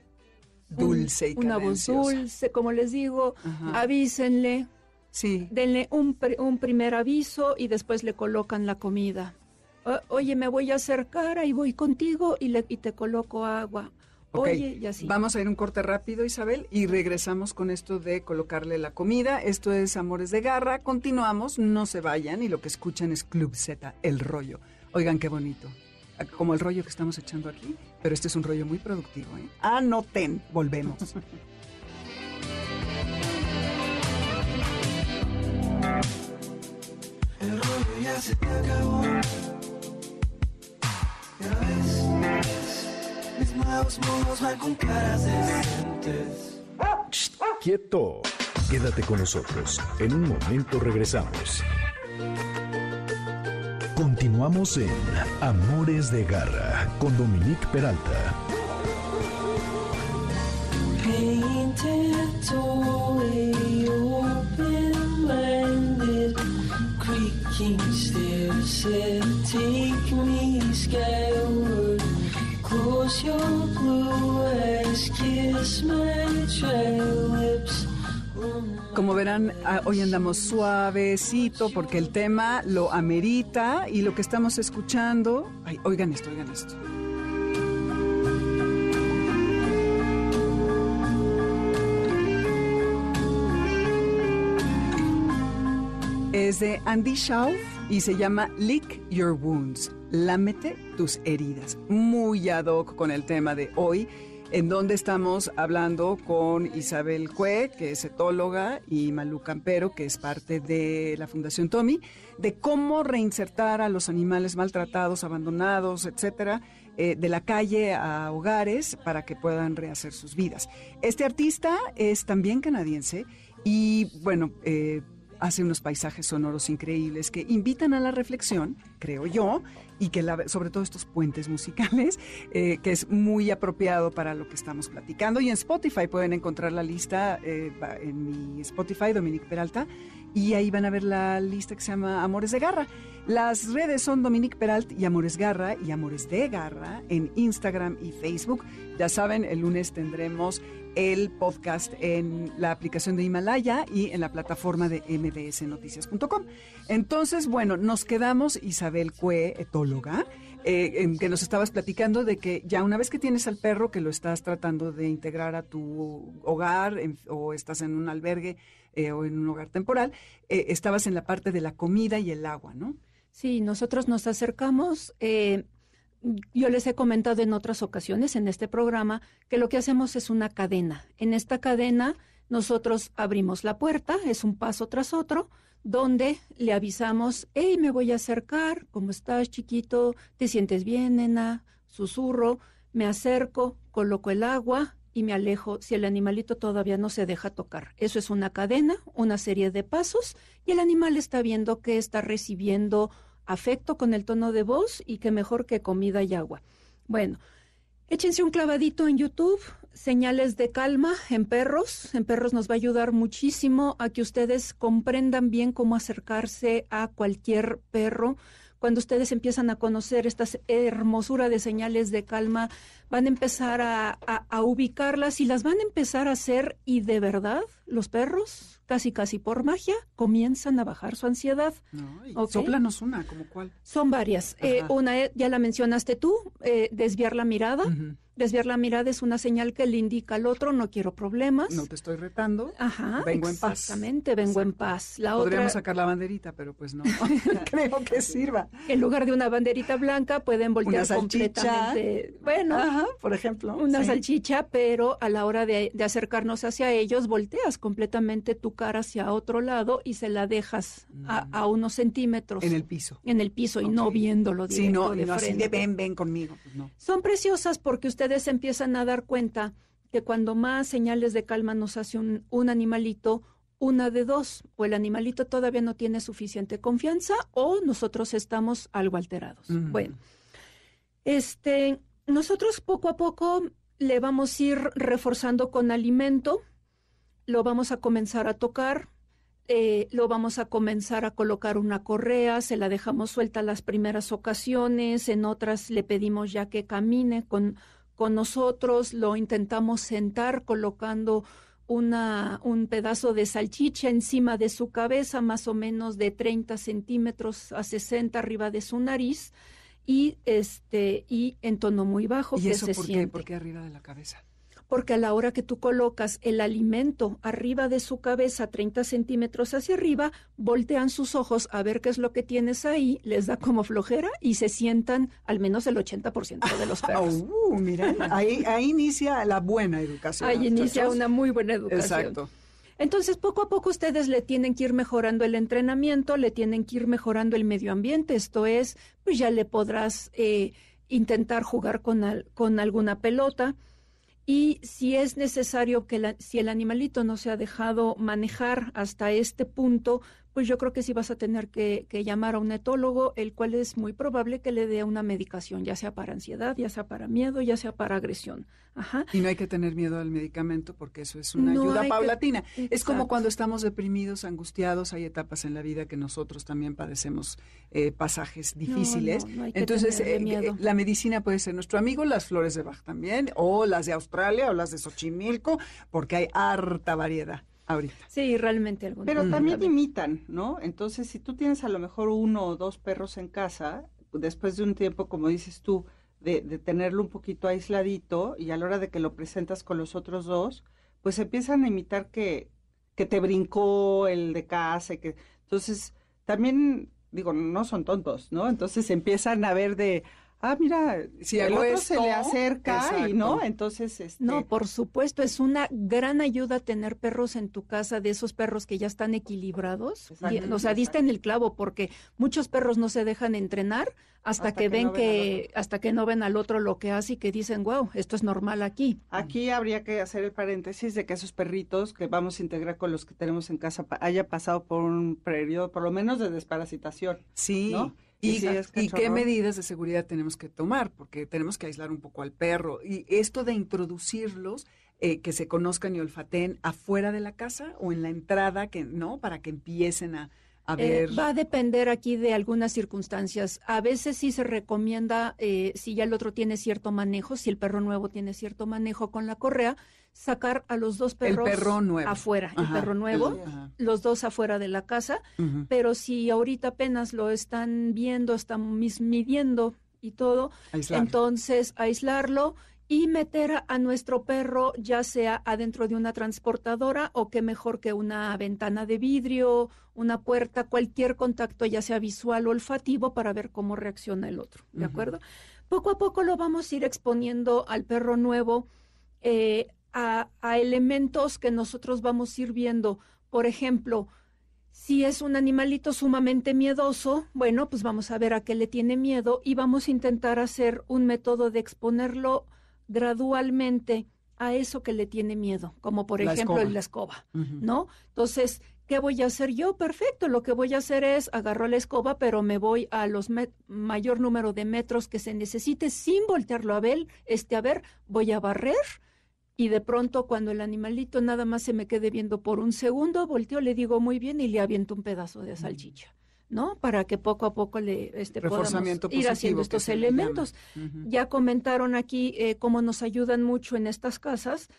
un- Dulce y Una voz dulce, como les digo, Ajá. avísenle, Sí. denle un, un primer aviso y después le colocan la comida. O- Oye, me voy a acercar, ahí voy contigo y, le, y te coloco agua. Oye, y así. Vamos a ir un corte rápido, Isabel, y regresamos con esto de colocarle la comida. Esto es Amores de Garra. Continuamos, no se vayan, y lo que escuchan es Club Z, el rollo. Oigan, qué bonito. Como el rollo que estamos echando aquí, pero este es un rollo muy productivo. ¿eh? Anoten, volvemos. El rollo ya se te acabó. Ya ves, mis nuevos modos van con caras decentes. Quieto. Quédate con nosotros. En un momento regresamos. Continuamos en Amores de Garra con Dominique Peralta. Como verán, ah, hoy andamos suavecito porque el tema lo amerita y lo que estamos escuchando. Ay, oigan esto, oigan esto. Es de Andy Schauf y se llama Lick Your Wounds. Lámete tus heridas. Muy ad hoc con el tema de hoy, en donde estamos hablando con Isabel Cue, que es etóloga, y Malú Campero, que es parte de la Fundación Tommy, de cómo reinsertar a los animales maltratados, abandonados, etcétera, eh, de la calle a hogares para que puedan rehacer sus vidas. Este artista es también canadiense y, bueno, eh, hace unos paisajes sonoros increíbles que invitan a la reflexión, creo yo, y que sobre todo estos puentes musicales, eh, que es muy apropiado para lo que estamos platicando. Y en Spotify pueden encontrar la lista, eh, en mi Spotify, Dominique Peralta, y ahí van a ver la lista que se llama Amores de Garra. Las redes son Dominique Peralt y Amores Garra y Amores de Garra en Instagram y Facebook. Ya saben, el lunes tendremos el podcast en la aplicación de Himalaya y en la plataforma de mbsnoticias.com. Entonces, bueno, nos quedamos, Isabel Cue, etóloga, eh, en que nos estabas platicando de que ya una vez que tienes al perro que lo estás tratando de integrar a tu hogar en- o estás en un albergue eh, o en un hogar temporal, eh, estabas en la parte de la comida y el agua, ¿no? Sí, nosotros nos acercamos. eh, yo les he comentado en otras ocasiones en este programa que lo que hacemos es una cadena. En esta cadena nosotros abrimos la puerta, es un paso tras otro, donde le avisamos, hey, me voy a acercar, ¿cómo estás, chiquito? ¿Te sientes bien, nena? Susurro, me acerco, coloco el agua y me alejo si el animalito todavía no se deja tocar. Eso es una cadena, una serie de pasos y el animal está viendo que está recibiendo afecto con el tono de voz y que mejor que comida y agua. Bueno, échense un clavadito en YouTube, señales de calma en perros. En perros nos va a ayudar muchísimo a que ustedes comprendan bien cómo acercarse a cualquier perro. Cuando ustedes empiezan a conocer esta hermosura de señales de calma, van a empezar a, a- a ubicarlas y las van a empezar a hacer y de verdad los perros, casi casi por magia, comienzan a bajar su ansiedad. No, y Ok. Sóplanos una, como cuál. Son varias. Eh, una eh, ya la mencionaste tú, eh, desviar la mirada. Desviar la mirada es una señal que le indica al otro, no quiero problemas. No te estoy retando. Ajá, vengo en paz. Exactamente, vengo en paz. La Podríamos otra, sacar la banderita, pero pues no. Creo que sirva. en lugar de una banderita blanca, pueden voltear completamente. Bueno, Ajá, por ejemplo. una sí. salchicha, pero a la hora de, de acercarnos hacia ellos, volteas completamente tu cara hacia otro lado y se la dejas a, a unos centímetros Mm. En el piso. en el piso y no viéndolo Sí, no, de no así frente. de ven, ven conmigo. Pues no. Son preciosas porque ustedes empiezan a dar cuenta que cuando más señales de calma nos hace un, un animalito, una de dos, o el animalito todavía no tiene suficiente confianza o nosotros estamos algo alterados. Mm. Bueno, este, nosotros poco a poco le vamos a ir reforzando con alimento, lo vamos a comenzar a tocar, eh, lo vamos a comenzar a colocar una correa, se la dejamos suelta las primeras ocasiones, en otras le pedimos ya que camine con, con nosotros, lo intentamos sentar colocando una, un pedazo de salchicha encima de su cabeza, más o menos de 30 centímetros a 60 arriba de su nariz y este y en tono muy bajo ¿Y que eso se por qué? siente ¿Por qué arriba de la cabeza? porque a la hora que tú colocas el alimento arriba de su cabeza, 30 centímetros hacia arriba, voltean sus ojos a ver qué es lo que tienes ahí, les da como flojera y se sientan al menos el 80% de los perros. Uh, mira, ahí, ahí inicia la buena educación. Ahí inicia una muy buena educación. Exacto. Entonces, poco a poco ustedes le tienen que ir mejorando el entrenamiento, le tienen que ir mejorando el medio ambiente. Esto es, pues ya le podrás eh, intentar jugar con, con alguna pelota. Y si es necesario que la- si el animalito no se ha dejado manejar hasta este punto, pues yo creo que sí vas a tener que, que llamar a un etólogo, el cual es muy probable que le dé una medicación, ya sea para ansiedad, ya sea para miedo, ya sea para agresión. Ajá. Y no hay que tener miedo al medicamento porque eso es una No ayuda que- paulatina. Es como cuando estamos deprimidos, angustiados, hay etapas en la vida que nosotros también padecemos eh, pasajes difíciles. no, Entonces, eh, eh, la medicina puede ser nuestro amigo, las flores de Bach también, o las de Australia, o las de Xochimilco, porque hay harta variedad ahorita. Sí, realmente alguna. Pero también imitan, ¿no? Entonces, si tú tienes a lo mejor uno o dos perros en casa, después de un tiempo, como dices tú, de, de tenerlo un poquito aisladito y a la hora de que lo presentas con los otros dos, pues empiezan a imitar que, que te brincó el de casa y que... Entonces, también, digo, no son tontos, ¿no? Entonces empiezan a ver de, ah, mira, Si el otro se le acerca y no, entonces, este... No, por supuesto, es una gran ayuda tener perros en tu casa, de esos perros que ya están equilibrados. Exacto, Y, o sea, diste en el clavo, porque muchos perros no se dejan entrenar hasta, Hasta que, que ven no ven que, hasta que no ven al otro lo que hace y que dicen, wow, esto es normal aquí. Aquí habría que hacer el paréntesis de que esos perritos que vamos a integrar con los que tenemos en casa haya pasado por un periodo, por lo menos de desparasitación. Sí. ¿No? Y, sí, qué medidas de seguridad tenemos que tomar, porque tenemos que aislar un poco al perro. Y esto de introducirlos, eh, que se conozcan y olfateen afuera de la casa o en la entrada, que no, para que empiecen a, a Eh, ver. va a depender aquí de algunas circunstancias. A veces sí se recomienda, eh, si ya el otro tiene cierto manejo, si el perro nuevo tiene cierto manejo con la correa, sacar a los dos El perros perro nuevo. afuera, el perro nuevo, el- los dos afuera de la casa. Pero si ahorita apenas lo están viendo, están midiendo y todo. Aislarlo. Entonces, aislarlo y meter a, nuestro perro ya sea adentro de una transportadora o que mejor que una ventana de vidrio, una puerta, cualquier contacto ya sea visual o olfativo para ver cómo reacciona el otro, ¿de acuerdo? Poco a poco lo vamos a ir exponiendo al perro nuevo eh, a, a elementos que nosotros vamos a ir viendo. Por ejemplo, si es un animalito sumamente miedoso, bueno, pues vamos a ver a qué le tiene miedo y vamos a intentar hacer un método de exponerlo gradualmente a eso que le tiene miedo, como por La ejemplo escoba. la escoba. ¿no? Entonces, ¿qué voy a hacer yo? Perfecto, lo que voy a hacer es agarro la escoba, pero me voy a los mayor número de metros que se necesite sin voltearlo a ver, este a ver, voy a barrer y de pronto cuando el animalito nada más se me quede viendo por un segundo, volteo, le digo muy bien y le aviento un pedazo de salchicha, ¿no? Para que poco a poco le este, podamos ir haciendo estos elementos. Ya comentaron aquí eh, cómo nos ayudan mucho en estas casas,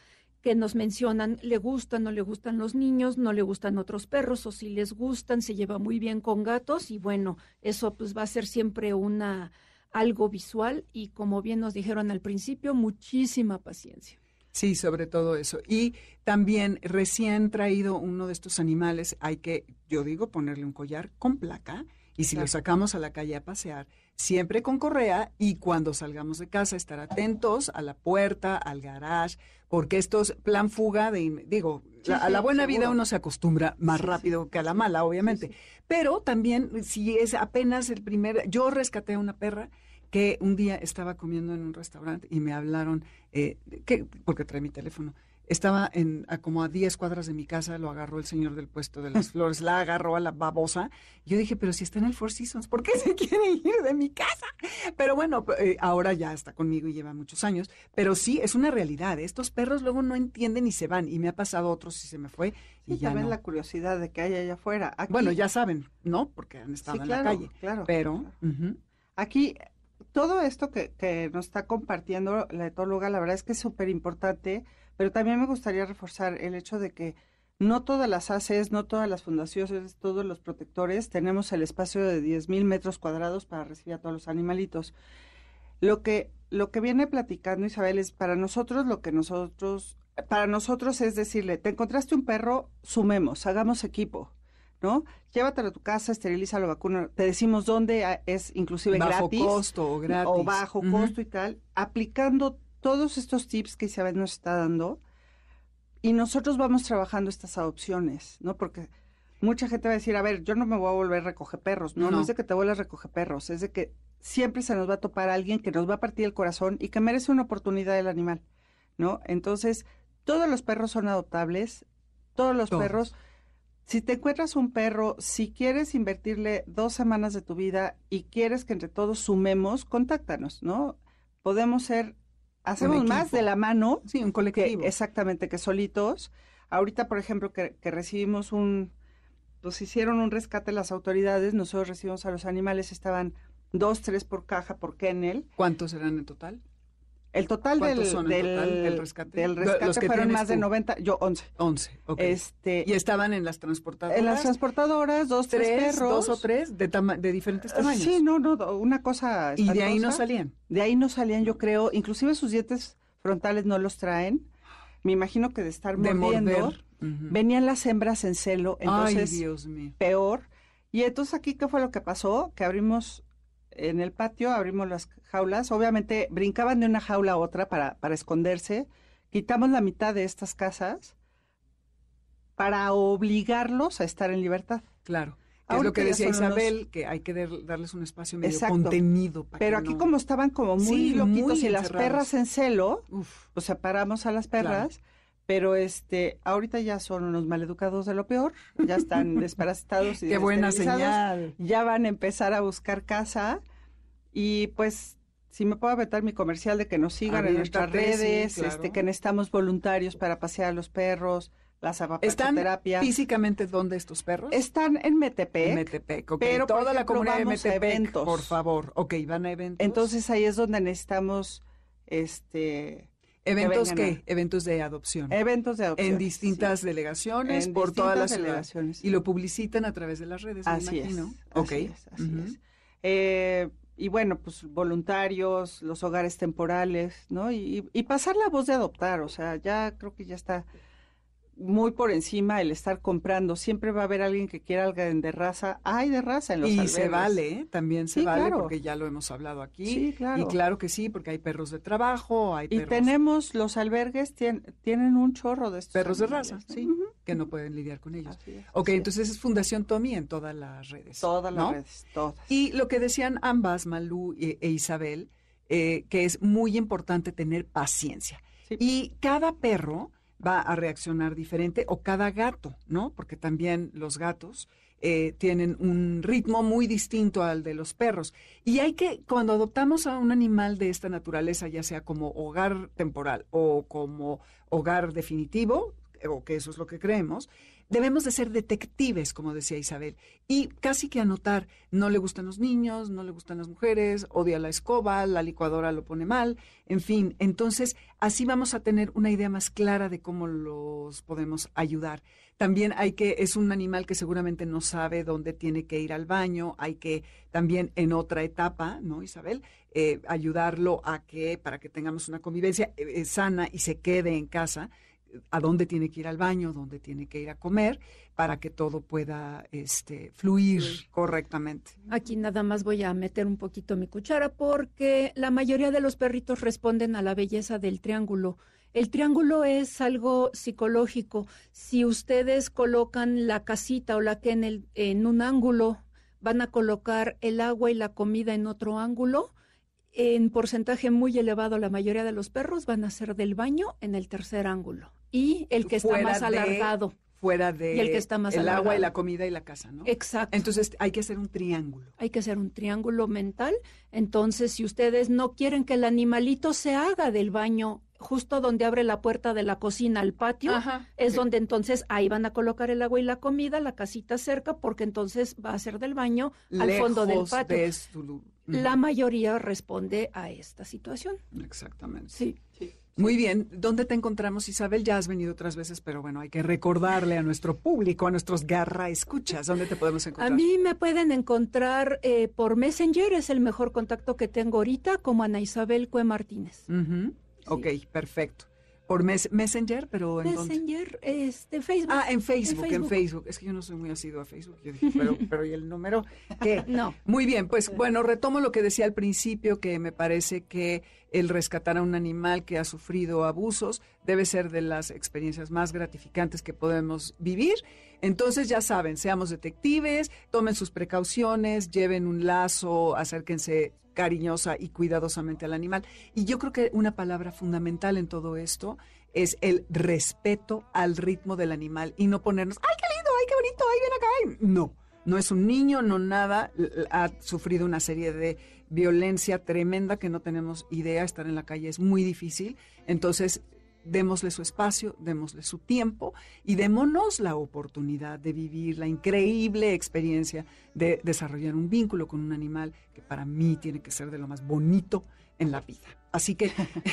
que nos mencionan, le gustan, no le gustan los niños, no le gustan otros perros, o si les gustan, se lleva muy bien con gatos, y bueno, eso pues va a ser siempre una algo visual y como bien nos dijeron al principio, muchísima paciencia. Sí, sobre todo eso. Y también recién traído uno de estos animales, hay que, yo digo, ponerle un collar con placa y si lo sacamos a la calle a pasear, siempre con correa y cuando salgamos de casa estar atentos a la puerta, al garage, porque estos plan fuga de, digo, Sí, la- a la buena vida uno se acostumbra más sí. rápido que a la mala, obviamente. Pero también si es apenas el primer, yo rescaté a una perra que un día estaba comiendo en un restaurante y me hablaron, eh, que, porque trae mi teléfono. Estaba en, a como a 10 cuadras de mi casa, lo agarró el señor del puesto de las flores, la agarró a la babosa. Yo dije, pero si está en el Four Seasons, ¿por qué se quiere ir de mi casa? Pero bueno, eh, ahora ya está conmigo y lleva muchos años. Pero sí, es una realidad. Estos perros luego no entienden y se van. Y me ha pasado otros y se me fue. Y ya también no. la curiosidad de que hay allá afuera. Aquí- Bueno, ya saben, ¿no? Porque han estado sí, en la calle. Claro. Pero, Aquí, todo esto que, nos está compartiendo la etóloga, la verdad es que es súper importante, pero también me gustaría reforzar el hecho de que no todas las ACES, no todas las fundaciones, todos los protectores tenemos el espacio de 10.000 metros cuadrados para recibir a todos los animalitos. Lo que, lo que viene platicando Isabel es para nosotros lo que nosotros, para nosotros es decirle, te encontraste un perro, sumemos, hagamos equipo, ¿no? Llévatelo a tu casa, esterilízalo, vacuna, te decimos dónde ah, es inclusive bajo gratis costo o gratis. o bajo costo y tal, aplicando todos estos tips que Isabel nos está dando y nosotros vamos trabajando estas adopciones, ¿no? Porque mucha gente va a decir, a ver, yo no me voy a volver a recoger perros. No, no, No. es de que te vuelvas a recoger perros, es de que siempre se nos va a topar alguien que nos va a partir el corazón y que merece una oportunidad del animal, ¿no? Entonces, todos los perros son adoptables, todos los Todos. perros. Si te encuentras un perro, si quieres invertirle dos semanas de tu vida y quieres que entre todos sumemos, contáctanos, ¿no? Podemos ser, hacemos más de la mano Sí, un que colectivo. exactamente que solitos. Ahorita, por ejemplo, que, que recibimos un, pues hicieron un rescate las autoridades, nosotros recibimos a los animales, estaban dos, tres por caja por kennel. ¿Cuántos serán en total? El total del, ¿Cuántos son en del, total del rescate? del rescate los que fueron más de tú. 90, yo 11. 11, ok. Este, y estaban en las transportadoras. en las transportadoras, dos, tres, tres, perros. dos o tres de, diferentes Ah, tamaños. Sí, no, no, una cosa y de ahí no salían. De ahí no salían, yo creo, inclusive sus dientes frontales no los traen. Me imagino que de estar De mordiendo, venían las hembras en celo, entonces Ay, Dios mío. peor. Y entonces aquí, ¿qué fue lo que pasó? Que abrimos en el patio, abrimos las jaulas, obviamente brincaban de una jaula a otra para, para esconderse, quitamos la mitad de estas casas para obligarlos a estar en libertad. Claro. Que es lo que decía Isabel, que hay que dar- darles un espacio medio Exacto. contenido. para Pero que aquí no- como estaban como muy Sí, loquitos muy y las perras en celo, Uf, pues separamos a las perras, pero este, ahorita ya son unos maleducados de lo peor, ya están desparasitados y qué buena señal. ya van a empezar a buscar casa y pues si me puedo aventar mi comercial de que nos sigan en nuestras sí, redes, claro. este, que necesitamos voluntarios para pasear a los perros, la ¿Están físicamente dónde estos perros? Están en Metepec, En Metepec, ok. pero, Toda la comunidad de Metepec, eventos. por favor. Ok, van a eventos. entonces ahí es donde necesitamos este ¿Eventos vengan qué? Eventos de adopción. eventos de adopción. en distintas sí. delegaciones, En por toda la distintas ciudad. delegaciones. Y lo publicitan a través de las redes, me Así imagino. es, Ok. así es, así ujú. es. Eh, y bueno, pues voluntarios, los hogares temporales, ¿no? Y, y pasar la voz de adoptar, o sea, ya creo que ya está muy por encima el estar comprando. Siempre va a haber alguien que quiera algo de raza. Hay de raza en los Y se vale, ¿eh? también se Sí, vale, claro. porque ya lo hemos hablado aquí. Sí, claro. Y claro que sí, porque hay perros de trabajo, hay Y perros, tenemos, los albergues tien- tienen un chorro de estos perros de animales, raza, ¿no? sí, que no pueden lidiar con ellos. Así es, Ok, así entonces es Fundación Tommy en todas las redes. Todas las ¿no? redes, todas. Y lo que decían ambas, Malú e, e Isabel, eh, que es muy importante tener paciencia. Sí. Y cada perro va a reaccionar diferente, o cada gato, ¿no? Porque también los gatos eh, tienen un ritmo muy distinto al de los perros. Y hay que, cuando adoptamos a un animal de esta naturaleza, ya sea como hogar temporal o como hogar definitivo, o que eso es lo que creemos, debemos de ser detectives, como decía Isabel, y casi que anotar, no le gustan los niños, no le gustan las mujeres, odia la escoba, la licuadora lo pone mal, en fin, entonces así vamos a tener una idea más clara de cómo los podemos ayudar. También hay que, es un animal que seguramente no sabe dónde tiene que ir al baño, hay que también en otra etapa, ¿no, Isabel? Eh, ayudarlo a que, para que tengamos una convivencia eh, eh, sana y se quede en casa, a dónde tiene que ir al baño, dónde tiene que ir a comer, para que todo pueda este, fluir correctamente. Aquí nada más voy a meter un poquito mi cuchara porque la mayoría de los perritos responden a la belleza del triángulo. El triángulo es algo psicológico. Si ustedes colocan la casita o la que en, el, en un ángulo, van a colocar el agua y la comida en otro ángulo, en porcentaje muy elevado la mayoría de los perros van a ser del baño en el tercer ángulo. Y el que está más de- alargado. Fuera de Y el que está más el agua y la comida y la casa, ¿no? Exacto. Entonces hay que hacer un triángulo. Hay que hacer un triángulo mental. Entonces, si ustedes no quieren que el animalito se haga del baño justo donde abre la puerta de la cocina al patio, Ajá. es Sí. donde entonces ahí van a colocar el agua y la comida, la casita cerca, porque entonces va a ser del baño al fondo del patio. de La mayoría responde a esta situación. Exactamente. Sí. Muy bien. ¿Dónde te encontramos, Isabel? Ya has venido otras veces, pero bueno, hay que recordarle a nuestro público, a nuestros garra escuchas, ¿dónde te podemos A encontrar? mí me pueden encontrar eh, por Messenger, es el mejor contacto que tengo ahorita, como Ana Isabel Cue Martínez. Ujú. Ok, perfecto. Por mes- Messenger, pero ¿en dónde? Messenger, este, Facebook. Ah, en Facebook, en Facebook. Facebook. Es que yo no soy muy asiduo a Facebook. Yo dije, pero, pero ¿y el número? ¿Qué? No. Muy bien, pues bueno, retomo lo que decía al principio, que me parece que el rescatar a un animal que ha sufrido abusos debe ser de las experiencias más gratificantes que podemos vivir. Entonces ya saben, seamos detectives, tomen sus precauciones, lleven un lazo, acérquense cariñosa y cuidadosamente al animal. Y yo creo que una palabra fundamental en todo esto es el respeto al ritmo del animal y no ponernos, ¡ay, qué lindo! ¡ay, qué bonito! ¡ay, ven acá! ay". No, no es un niño, no nada, ha sufrido una serie de violencia tremenda que no tenemos idea, estar en la calle es muy difícil, entonces démosle su espacio, démosle su tiempo y démonos la oportunidad de vivir la increíble experiencia de desarrollar un vínculo con un animal que para mí tiene que ser de lo más bonito en la vida. Así que,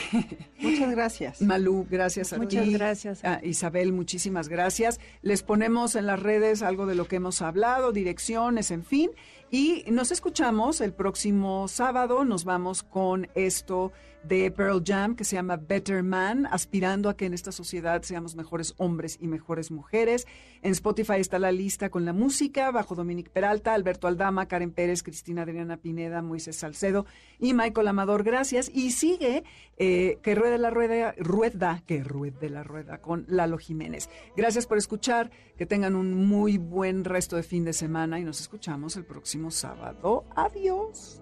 Muchas gracias. Malú, gracias a Muchas ti. gracias. Isabel, muchísimas gracias. Les ponemos en las redes algo de lo que hemos hablado, direcciones, en fin. Y nos escuchamos el próximo sábado. Nos vamos con esto de Pearl Jam que se llama Better Man, aspirando a que en esta sociedad seamos mejores hombres y mejores mujeres. En Spotify está la lista con la música, bajo Dominic Peralta, Alberto Aldama, Karen Pérez, Cristina Adriana Pineda, Moisés Salcedo y Michael Amador. Gracias. Y sigue eh, que ruede la rueda, rueda, que la rueda con Lalo Jiménez. Gracias por escuchar, que tengan un muy buen resto de fin de semana y nos escuchamos el próximo sábado. Adiós.